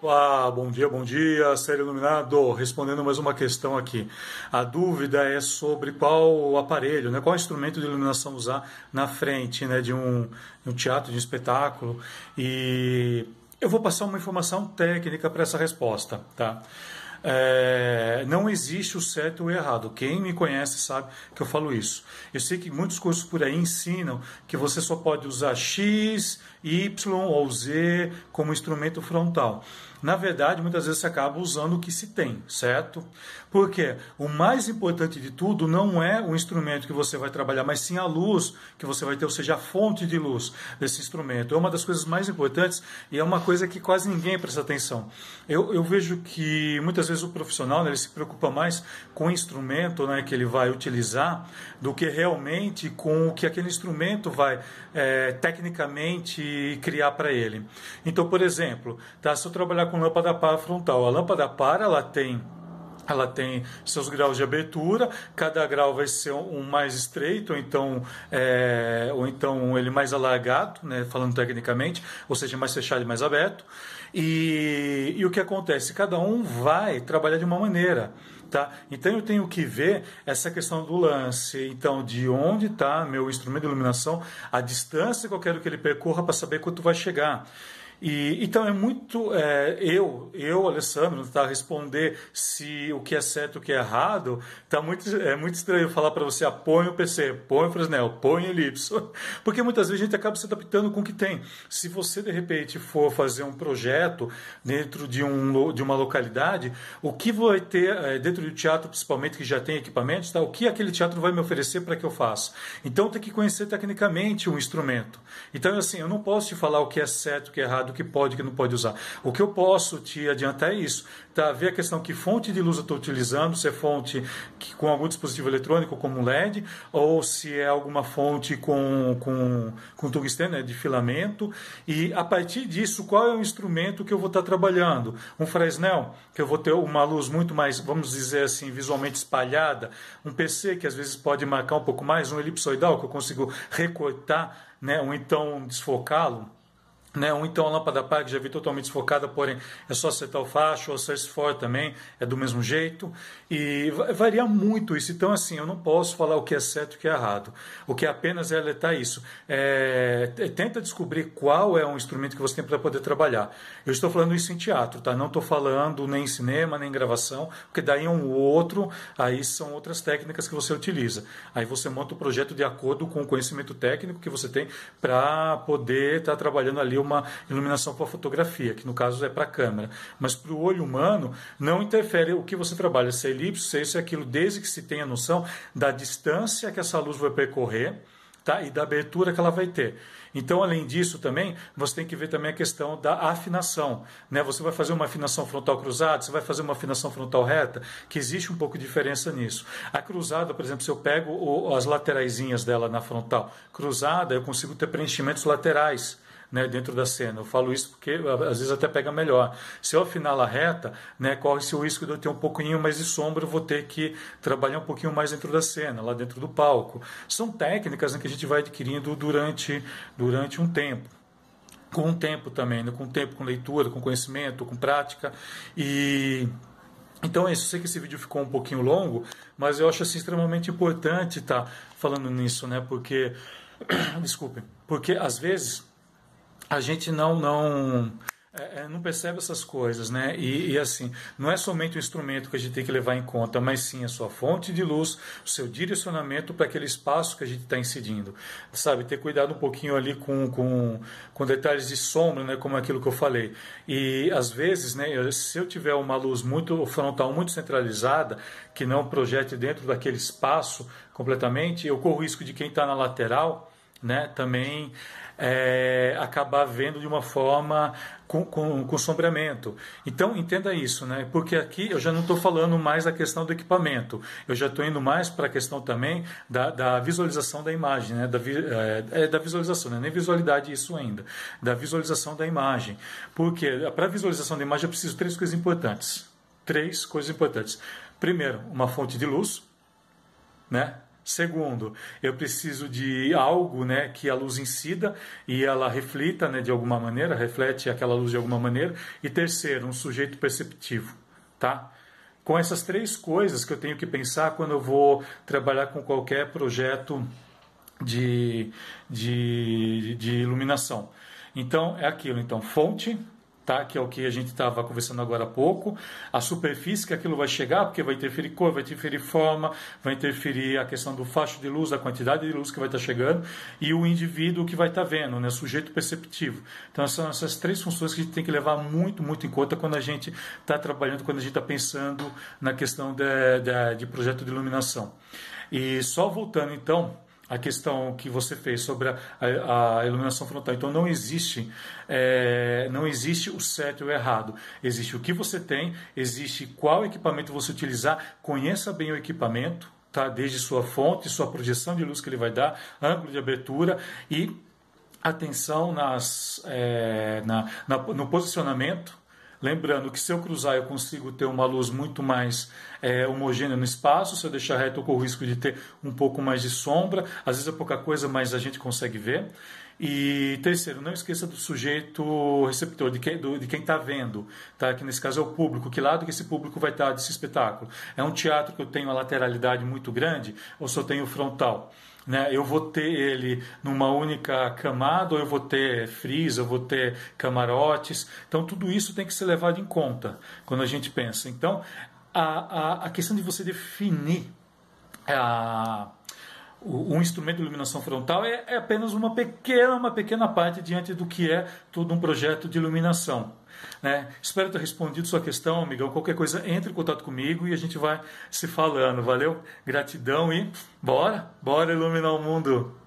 Opa, bom dia, bom dia, ser iluminado. Respondendo mais uma questão aqui. A dúvida é sobre qual aparelho, né, qual instrumento de iluminação usar na frente né, de, um, um teatro, de um espetáculo. E eu vou passar uma informação técnica para essa resposta. Tá? É, não existe o certo ou o errado. Quem me conhece sabe que eu falo isso. Eu sei que muitos cursos por aí ensinam que você só pode usar X, Y ou Z como instrumento frontal. Na verdade, muitas vezes você acaba usando o que se tem, certo? Porque o mais importante de tudo não é o instrumento que você vai trabalhar, mas sim a luz que você vai ter, ou seja, a fonte de luz desse instrumento. É uma das coisas mais importantes e é uma coisa que quase ninguém presta atenção. Eu, eu vejo que muitas vezes o profissional né, ele se preocupa mais com o instrumento né, que ele vai utilizar do que realmente com o que aquele instrumento vai é, tecnicamente criar para ele. Então, por exemplo, tá, se eu trabalhar com lâmpada par frontal, a lâmpada par ela tem ela tem seus graus de abertura, cada grau vai ser um mais estreito, ou então, é, ou então ele mais alargado, né, falando tecnicamente, ou seja, mais fechado e mais aberto. E, e o que acontece? Cada um vai trabalhar de uma maneira. Tá? Então eu tenho que ver essa questão do lance, então de onde está meu instrumento de iluminação, a distância que eu quero que ele percorra para saber quanto vai chegar. E, então é muito é, eu, eu, Alessandro, tá responder se o que é certo e o que é errado, tá muito é muito estranho falar para você, ah, põe o PC, põe o Fresnel, põe o Elipse, porque muitas vezes a gente acaba se adaptando com o que tem. Se você de repente for fazer um projeto dentro de, um, de uma localidade, o que vai ter é, dentro do teatro, principalmente que já tem equipamentos, tá? o que aquele teatro vai me oferecer para que eu faça. Então tem que conhecer tecnicamente o instrumento. Então assim, eu não posso te falar o que é certo, o que é errado do que pode e que não pode usar. O que eu posso te adiantar é isso. Tá? Ver a questão que fonte de luz eu estou utilizando, se é fonte que, com algum dispositivo eletrônico como um LED, ou se é alguma fonte com, com, com tungstênio, né, de filamento. E a partir disso, qual é o instrumento que eu vou estar trabalhando? Um Fresnel, que eu vou ter uma luz muito mais, vamos dizer assim, visualmente espalhada. Um PC, que às vezes pode marcar um pouco mais. Um elipsoidal, que eu consigo recortar, né, ou então desfocá-lo né? Ou então a lâmpada par, que já vi totalmente desfocada, porém é só acertar o facho, ou for também, é do mesmo jeito. E varia muito isso. Então, assim, eu não posso falar o que é certo e o que é errado. O que é apenas é alertar isso. É, tenta descobrir qual é o instrumento que você tem para poder trabalhar. Eu estou falando isso em teatro, tá? Não estou falando nem em cinema, nem em gravação, porque daí é um outro, aí são outras técnicas que você utiliza. Aí você monta o projeto de acordo com o conhecimento técnico que você tem para poder estar tá trabalhando ali uma iluminação para fotografia, que no caso é para a câmera. Mas para o olho humano, não interfere o que você trabalha, se é elipse, se é isso e aquilo, desde que se tenha noção da distância que essa luz vai percorrer tá? e da abertura que ela vai ter. Então, além disso, também você tem que ver também a questão da afinação. Né? Você vai fazer uma afinação frontal cruzada, você vai fazer uma afinação frontal reta, que existe um pouco de diferença nisso. A cruzada, por exemplo, se eu pego as lateraisinhas dela na frontal cruzada, eu consigo ter preenchimentos laterais né, dentro da cena. Eu falo isso porque às vezes até pega melhor. Se eu afinar a reta, né, corre-se o risco de eu ter um pouquinho mais de sombra, eu vou ter que trabalhar um pouquinho mais dentro da cena, lá dentro do palco. São técnicas né, que a gente vai adquirindo durante, durante um tempo com o tempo também, né? com o tempo, com leitura, com conhecimento, com prática. E então é isso. Eu sei que esse vídeo ficou um pouquinho longo, mas eu acho assim, extremamente importante estar tá falando nisso, né? Porque, desculpem, porque às vezes a gente não não é, é, não percebe essas coisas, né? E, e, assim, não é somente o instrumento que a gente tem que levar em conta, mas sim a sua fonte de luz, o seu direcionamento para aquele espaço que a gente está incidindo, sabe? Ter cuidado um pouquinho ali com, com, com detalhes de sombra, né? Como aquilo que eu falei. E às vezes, né? Se eu tiver uma luz muito frontal, muito centralizada, que não projete dentro daquele espaço completamente, eu corro o risco de quem está na lateral, né? Também é, acabar vendo de uma forma com, com, com, sombreamento. Então entenda isso, né? Porque aqui eu já não estou falando mais da questão do equipamento, eu já estou indo mais para a questão também da, da, visualização da imagem, né? Da, é, é, da visualização, né? nem visualidade isso ainda, da visualização da imagem. Porque para a visualização da imagem eu preciso de três coisas importantes. Três coisas importantes. Primeiro, uma fonte de luz, né? Segundo, eu preciso de algo né, que a luz incida e ela reflita né, de alguma maneira, reflete aquela luz de alguma maneira. E terceiro, um sujeito perceptivo. Tá? Com essas três coisas que eu tenho que pensar quando eu vou trabalhar com qualquer projeto de, de, de iluminação. Então, é aquilo. Então, fonte, tá? que é o que a gente estava conversando agora há pouco, a superfície que aquilo vai chegar, porque vai interferir cor, vai interferir forma, vai interferir a questão do facho de luz, a quantidade de luz que vai estar tá chegando, e o indivíduo que vai estar tá vendo, né? sujeito perceptivo. Então, são essas três funções que a gente tem que levar muito, muito em conta quando a gente está trabalhando, quando a gente está pensando na questão de, de, de projeto de iluminação. E só voltando então a questão que você fez sobre a, a, iluminação frontal. Então não existe é, não existe o certo e o errado. Existe o que você tem, existe qual equipamento você utilizar. Conheça bem o equipamento, tá? Desde sua fonte, sua projeção de luz que ele vai dar, ângulo de abertura e atenção nas, é, na, na, no posicionamento Lembrando que se eu cruzar eu consigo ter uma luz muito mais é, homogênea no espaço, se eu deixar reto eu corro o risco de ter um pouco mais de sombra, às vezes é pouca coisa, mas a gente consegue ver. E terceiro, não esqueça do sujeito receptor, de quem de está vendo, tá? que nesse caso é o público. Que lado que esse público vai estar desse espetáculo? É um teatro que eu tenho uma lateralidade muito grande ou só tenho frontal? Né? Eu vou ter ele numa única camada, ou eu vou ter fris, eu vou ter camarotes. Então, tudo isso tem que ser levado em conta quando a gente pensa. Então, a, a, a questão de você definir a, um instrumento de iluminação frontal é, é, apenas uma pequena, uma pequena parte diante do que é todo um projeto de iluminação. Né? Espero ter respondido sua questão, amigão. Qualquer coisa, entre em contato comigo e a gente vai se falando. Valeu? Gratidão e bora, bora iluminar o mundo.